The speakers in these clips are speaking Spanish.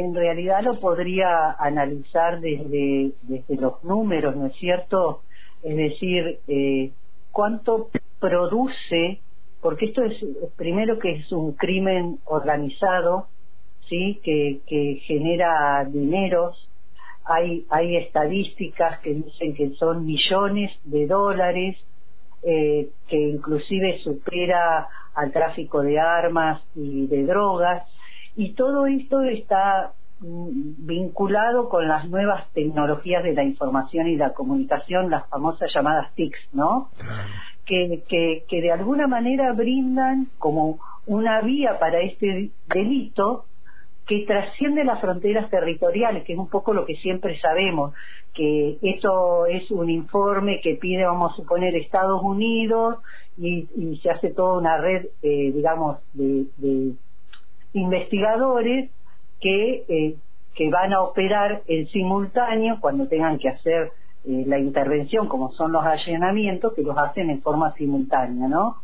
en realidad lo podría analizar desde, desde los números, ¿no es cierto? Es decir, eh, cuánto produce, porque esto es, primero que es un crimen organizado, ¿sí? Que, genera dineros, hay, hay estadísticas que dicen que son millones de dólares, eh, que inclusive supera al tráfico de armas y de drogas, y todo esto está mm, vinculado con las nuevas tecnologías de la información y la comunicación, las famosas llamadas TICs, ¿no? Que, que, que de alguna manera brindan como una vía para este delito que trasciende las fronteras territoriales, que es un poco lo que siempre sabemos, que eso es un informe que pide, vamos a suponer, Estados Unidos y, se hace toda una red, eh, digamos, de, investigadores que, eh, que van a operar en simultáneo cuando tengan que hacer eh, la intervención, como son los allanamientos, que los hacen en forma simultánea, ¿no?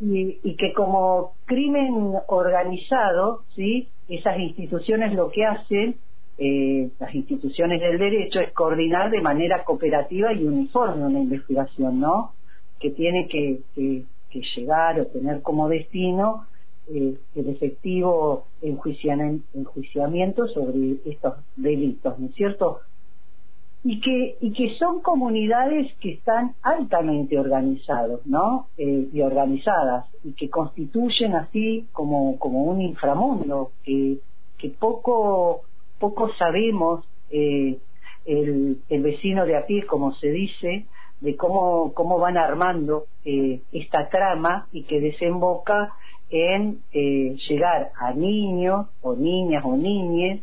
y, y, que como crimen organizado, ¿sí? Esas instituciones lo que hacen, eh, las instituciones del derecho, es coordinar de manera cooperativa y uniforme una investigación, ¿no? Que tiene que, que, que llegar o tener como destino eh, el efectivo enjuiciamiento sobre estos delitos, ¿no es cierto? Y que, y que son comunidades que están altamente organizados, ¿no? Eh, y organizadas, y que constituyen así como, como un inframundo, que, que poco, poco sabemos eh, el, el vecino de a pie, como se dice, de cómo, cómo van armando esta trama y que desemboca en eh, llegar a niños o niñas o niñes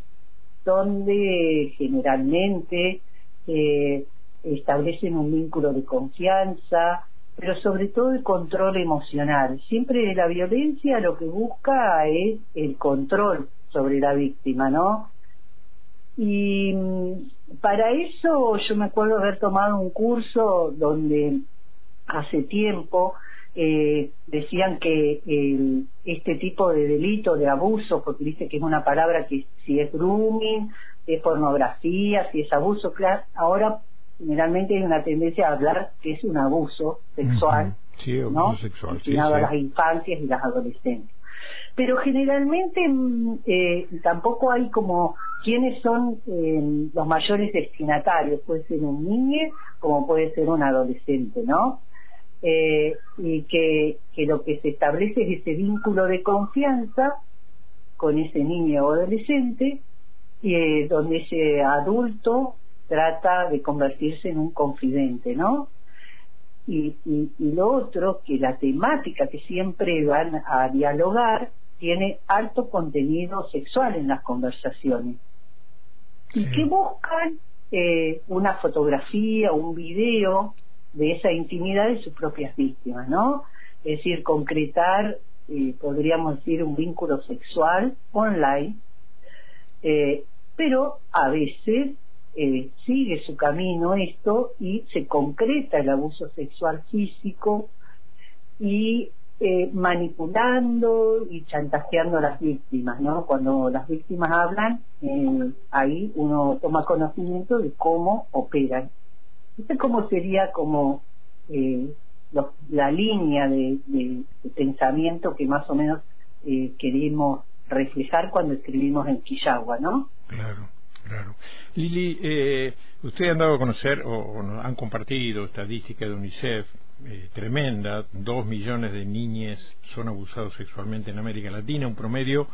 donde generalmente eh, establecen un vínculo de confianza, pero sobre todo el control emocional. Siempre la violencia lo que busca es el control sobre la víctima, ¿no? Y mm, para eso yo me acuerdo haber tomado un curso donde hace tiempo eh, decían que este tipo de delito, de abuso, porque dice que es una palabra que si es grooming, si es pornografía, si es abuso, claro, ahora generalmente hay una tendencia a hablar que es un abuso sexual, ¿no? Sexual, destinado a las infancias y las adolescentes. Pero generalmente mm, eh, tampoco hay como quiénes son eh, los mayores destinatarios, puede ser un niño como puede ser un adolescente, ¿no? Eh, y que, que lo que se establece es ese vínculo de confianza con ese niño o adolescente, eh, donde ese adulto trata de convertirse en un confidente, ¿no? Y, y, y, lo otro, que la temática que siempre van a dialogar tiene alto contenido sexual en las conversaciones. Y que buscan eh, una fotografía, un video de esa intimidad de sus propias víctimas, ¿no? Es decir, concretar, eh, podríamos decir, un vínculo sexual online, eh, pero a veces eh, sigue su camino esto y se concreta el abuso sexual físico y manipulando y chantajeando a las víctimas, ¿no? Cuando las víctimas hablan, ahí uno toma conocimiento de cómo operan sé cómo sería como eh, la línea de, pensamiento que más o menos eh, queremos reflejar cuando escribimos en Quillagua, ¿no? Claro, claro. Lili, eh, usted han dado a conocer o, han compartido estadística de UNICEF eh, tremenda, dos millones de niñas son abusados sexualmente en América Latina, un promedio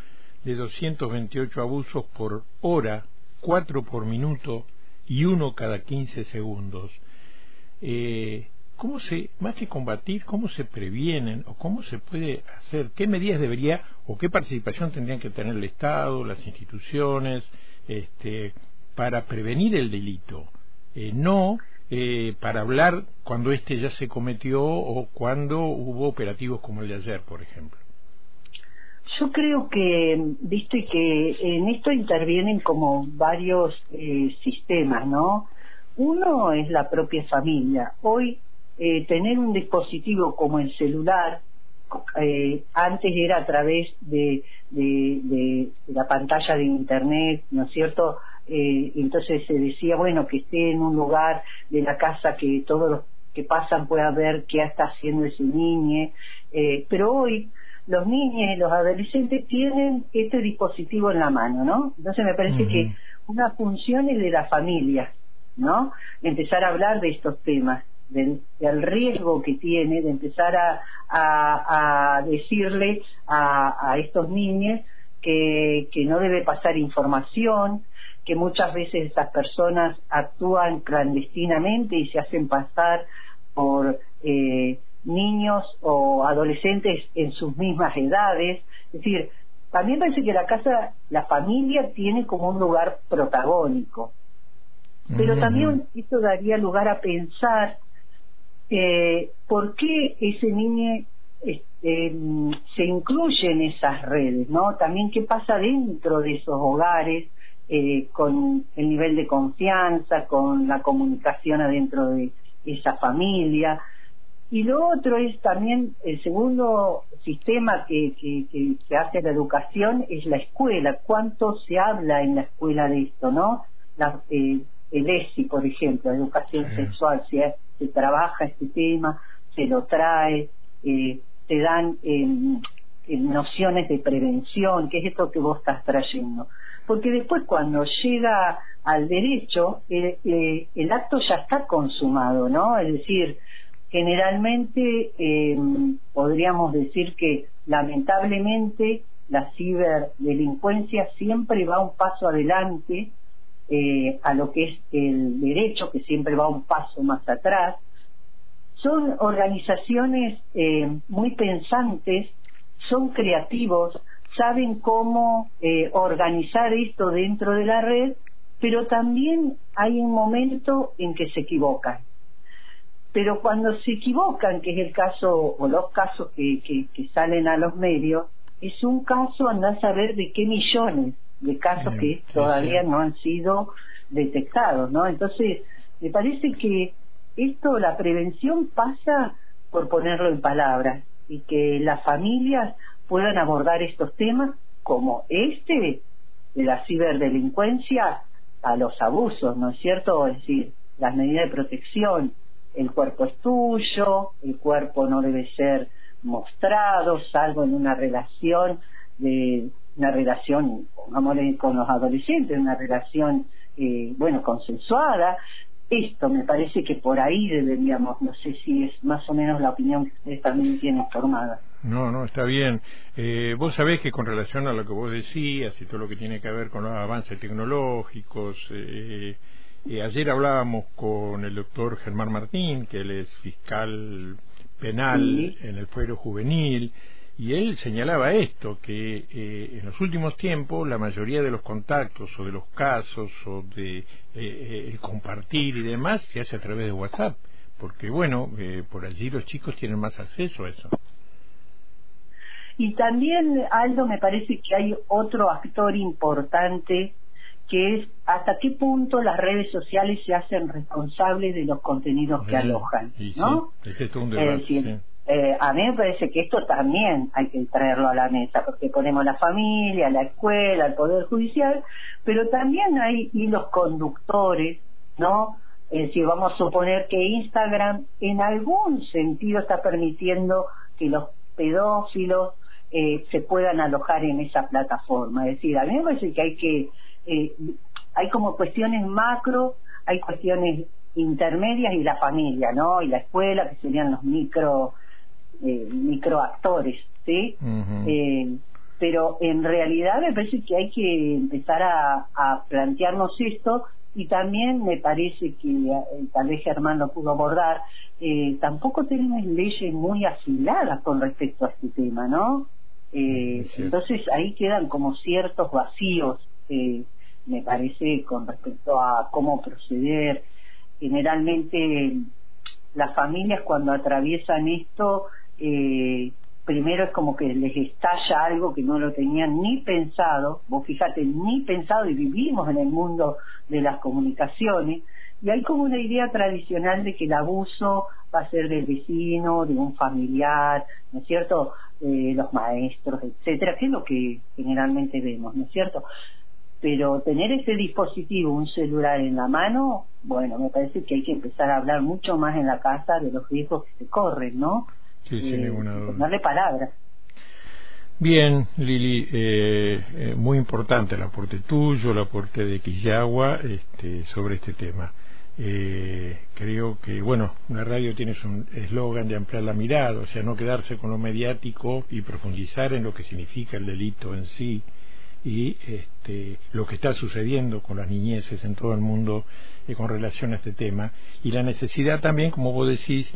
de 228 abusos por hora, cuatro por minuto y uno cada 15 segundos. Eh, ¿Cómo se, más que combatir, cómo se previenen o cómo se puede hacer? ¿Qué medidas debería o qué participación tendrían que tener el Estado, las instituciones, este, para prevenir el delito? Eh, no eh, para hablar cuando este ya se cometió o cuando hubo operativos como el de ayer, por ejemplo. Yo creo que, viste que en esto intervienen como varios eh, sistemas, ¿no? Uno es la propia familia. Hoy eh, tener un dispositivo como el celular eh, antes era a través de, de, la pantalla de internet, ¿no es cierto? Eh, entonces se decía, bueno, que esté en un lugar de la casa que todos los que pasan puedan ver qué está haciendo ese niño, eh, pero hoy los niños y los adolescentes tienen este dispositivo en la mano, ¿no? Entonces me parece que una función es de la familia, ¿no? Empezar a hablar de estos temas del, riesgo que tiene de empezar a, a, decirle a, estos niños que, que no debe pasar información, que muchas veces estas personas actúan clandestinamente y se hacen pasar por eh, niños o adolescentes en sus mismas edades. Es decir, también parece que la casa, la familia tiene como un lugar protagónico. Pero también esto daría lugar a pensar eh, por qué ese niño este, se incluye en esas redes, ¿no? También qué pasa dentro de esos hogares eh, con el nivel de confianza, con la comunicación adentro de esa familia. Y lo otro es también el segundo sistema que, que, hace la educación es la escuela. ¿Cuánto se habla en la escuela de esto, no? La, eh, el ESI, por ejemplo, educación sexual, se, se trabaja este tema, se lo trae, eh, te dan em, nociones de prevención, que es esto que vos estás trayendo. Porque después cuando llega al derecho, eh, eh, el acto ya está consumado, ¿no? Es decir, generalmente em, podríamos decir que lamentablemente la ciberdelincuencia siempre va un paso adelante eh, a lo que es el derecho, que siempre va un paso más atrás. Son organizaciones eh, muy pensantes, son creativos, saben cómo eh, organizar esto dentro de la red, pero también hay un momento en que se equivocan. Pero cuando se equivocan, que es el caso o los casos que, que, salen a los medios, es un caso, anda a saber de qué millones de casos que todavía no han sido detectados, ¿no? Entonces, me parece que esto, la prevención pasa por ponerlo en palabras y que las familias puedan abordar estos temas como este de la ciberdelincuencia a los abusos, ¿no es cierto? Es decir, las medidas de protección, el cuerpo es tuyo, el cuerpo no debe ser mostrado, salvo en una relación de una relación, pongámosle con los adolescentes, una relación, eh, bueno, consensuada. Esto me parece que por ahí deberíamos, no sé si es más o menos la opinión que ustedes también tienen formada. No, no, está bien. Eh, vos sabés que con relación a lo que vos decías y todo lo que tiene que ver con los avances tecnológicos, eh, eh ayer hablábamos con el doctor Germán Martín, que él es fiscal penal en el fuero juvenil, y él señalaba esto, que eh, en los últimos tiempos la mayoría de los contactos o de los casos o de eh, eh, el compartir y demás se hace a través de WhatsApp, porque bueno, por allí los chicos tienen más acceso a eso. Y también, Aldo, me parece que hay otro actor importante que es hasta qué punto las redes sociales se hacen responsables de los contenidos que alojan, ¿no? es un debate, eh, a mí me parece que esto también hay que traerlo a la mesa, porque ponemos la familia, la escuela, el Poder Judicial, pero también hay hilos conductores, ¿no? Es decir, vamos a suponer que Instagram en algún sentido está permitiendo que los pedófilos eh, se puedan alojar en esa plataforma. Es decir, a mí me parece que hay que, eh, hay como cuestiones macro, hay cuestiones intermedias y la familia, ¿no? Y la escuela, que serían los micro eh, microactores, ¿sí? eh, pero en realidad me parece que hay que empezar a, plantearnos esto y también me parece que eh, tal vez Germán lo pudo abordar, eh, tampoco tenemos leyes muy afiladas con respecto a este tema, ¿no? Eh, entonces ahí quedan como ciertos vacíos, me parece, con respecto a cómo proceder. Generalmente las familias cuando atraviesan esto eh, primero es como que les estalla algo que no lo tenían ni pensado, vos fíjate, ni pensado y vivimos en el mundo de las comunicaciones, y hay como una idea tradicional de que el abuso va a ser del vecino, de un familiar, ¿no es cierto? Eh, los maestros, etcétera, que es lo que generalmente vemos, ¿no es cierto? Pero tener ese dispositivo, un celular en la mano, bueno, me parece que hay que empezar a hablar mucho más en la casa de los riesgos que se corren, ¿no? Sí, sin eh, ninguna duda. Darle palabras. Bien, Lili, eh, eh, muy importante el aporte tuyo, el aporte de Quillagua este, sobre este tema. Eh, creo que, bueno, la radio tiene un eslogan de ampliar la mirada, o sea, no quedarse con lo mediático y profundizar en lo que significa el delito en sí y este, lo que está sucediendo con las niñeces en todo el mundo con relación a este tema y la necesidad también, como vos decís,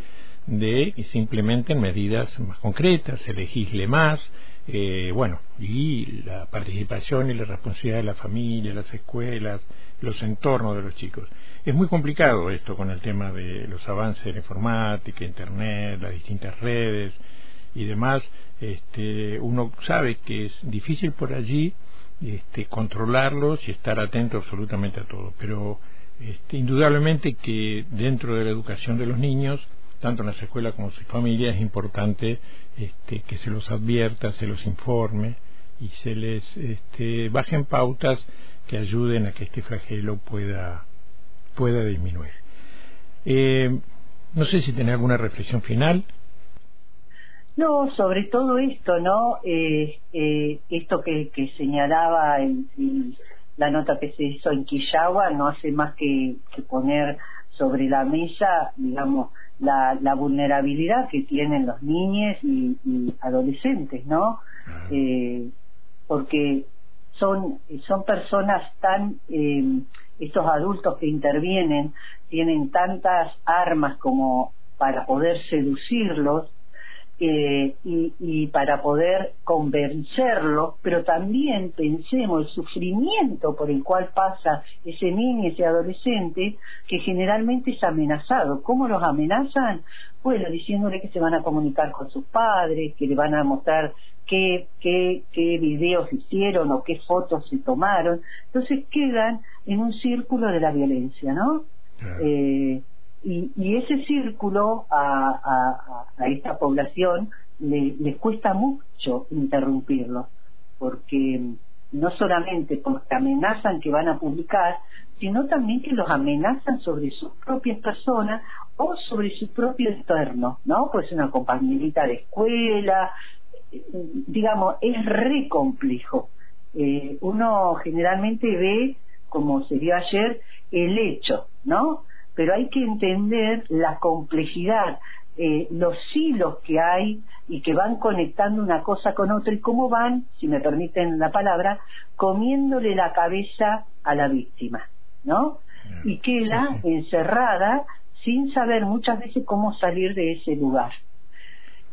de que se implementen medidas más concretas, se legisle más, eh, bueno, y la participación y la responsabilidad de la familia, las escuelas, los entornos de los chicos. Es muy complicado esto con el tema de los avances de la informática, Internet, las distintas redes y demás. Este, uno sabe que es difícil por allí este, controlarlos y estar atento absolutamente a todo, pero este, indudablemente que dentro de la educación de los niños tanto en las escuelas como en sus familias, es importante este, que se los advierta, se los informe y se les este, bajen pautas que ayuden a que este flagelo pueda, pueda disminuir. Eh, no sé si tiene alguna reflexión final. No, sobre todo esto, ¿no? Eh, eh, esto que, que señalaba en, la nota que se hizo en Quillagua no hace más que, que poner sobre la mesa, digamos, la, la vulnerabilidad que tienen los niños y, adolescentes, ¿no? Eh, porque son, son personas tan, eh, estos adultos que intervienen tienen tantas armas como para poder seducirlos eh, y, y, para poder convencerlo, pero también pensemos el sufrimiento por el cual pasa ese niño, ese adolescente, que generalmente es amenazado. ¿Cómo los amenazan? Bueno, diciéndole que se van a comunicar con sus padres, que le van a mostrar qué, qué, qué videos hicieron o qué fotos se tomaron. Entonces quedan en un círculo de la violencia, ¿no? Eh, y, y ese círculo a, a, esta población le, les cuesta mucho interrumpirlo, porque no solamente porque amenazan que van a publicar, sino también que los amenazan sobre sus propias personas o sobre su propio entorno, ¿no? Pues una compañerita de escuela, digamos, es re complejo. Eh, uno generalmente ve, como se vio ayer, el hecho, ¿no? Pero hay que entender la complejidad, eh, los hilos que hay y que van conectando una cosa con otra y cómo van, si me permiten la palabra, comiéndole la cabeza a la víctima, ¿no? Y queda encerrada sin saber muchas veces cómo salir de ese lugar.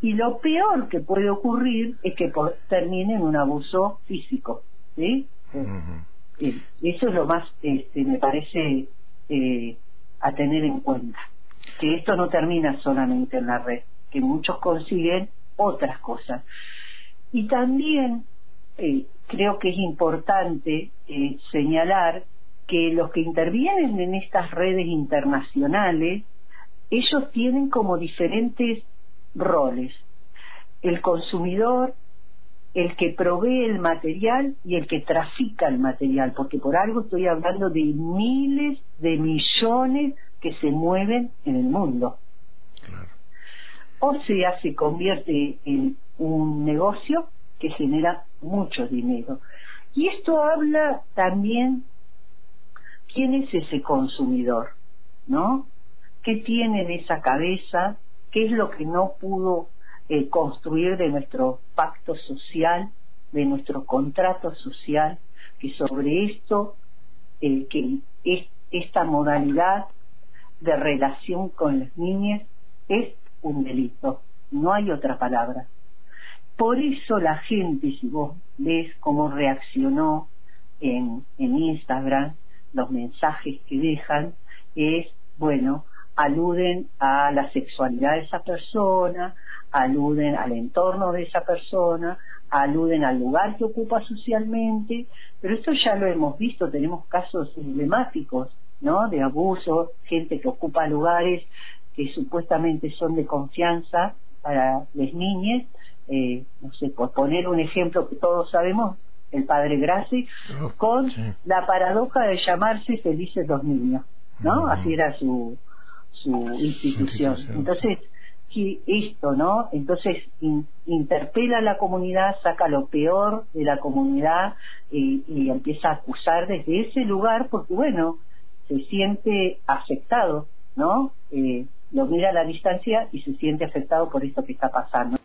Y lo peor que puede ocurrir es que termine en un abuso físico, ¿sí? Eso es lo más, este, me parece, eh, a tener en cuenta. Que esto no termina solamente en la red, que muchos consiguen otras cosas. Y también eh, creo que es importante eh, señalar que los que intervienen en estas redes internacionales, ellos tienen como diferentes roles. El consumidor, el que provee el material y el que trafica el material, porque por algo estoy hablando de miles de millones que se mueven en el mundo. O sea, se convierte en un negocio que genera mucho dinero. Y esto habla también quién es ese consumidor, ¿no? ¿Qué tiene en esa cabeza? ¿Qué es lo que no pudo eh, construir de nuestro pacto social, de nuestro contrato social, que sobre esto, eh, que es, esta modalidad de relación con las niñas es un delito, no hay otra palabra. Por eso la gente, si vos ves cómo reaccionó en, en Instagram, los mensajes que dejan, es, bueno, aluden a la sexualidad de esa persona, aluden al entorno de esa persona, aluden al lugar que ocupa socialmente, pero esto ya lo hemos visto, tenemos casos emblemáticos, ¿no? De abuso, gente que ocupa lugares que supuestamente son de confianza para las niñas, eh, no sé, por poner un ejemplo que todos sabemos, el padre Graci, oh, con la paradoja de llamarse Felices los Niños, ¿no? Así era su, su institución. Entonces, esto, ¿no? Entonces interpela a la comunidad, saca lo peor de la comunidad y empieza a acusar desde ese lugar porque, bueno, se siente afectado, ¿no? Eh, lo mira a la distancia y se siente afectado por esto que está pasando.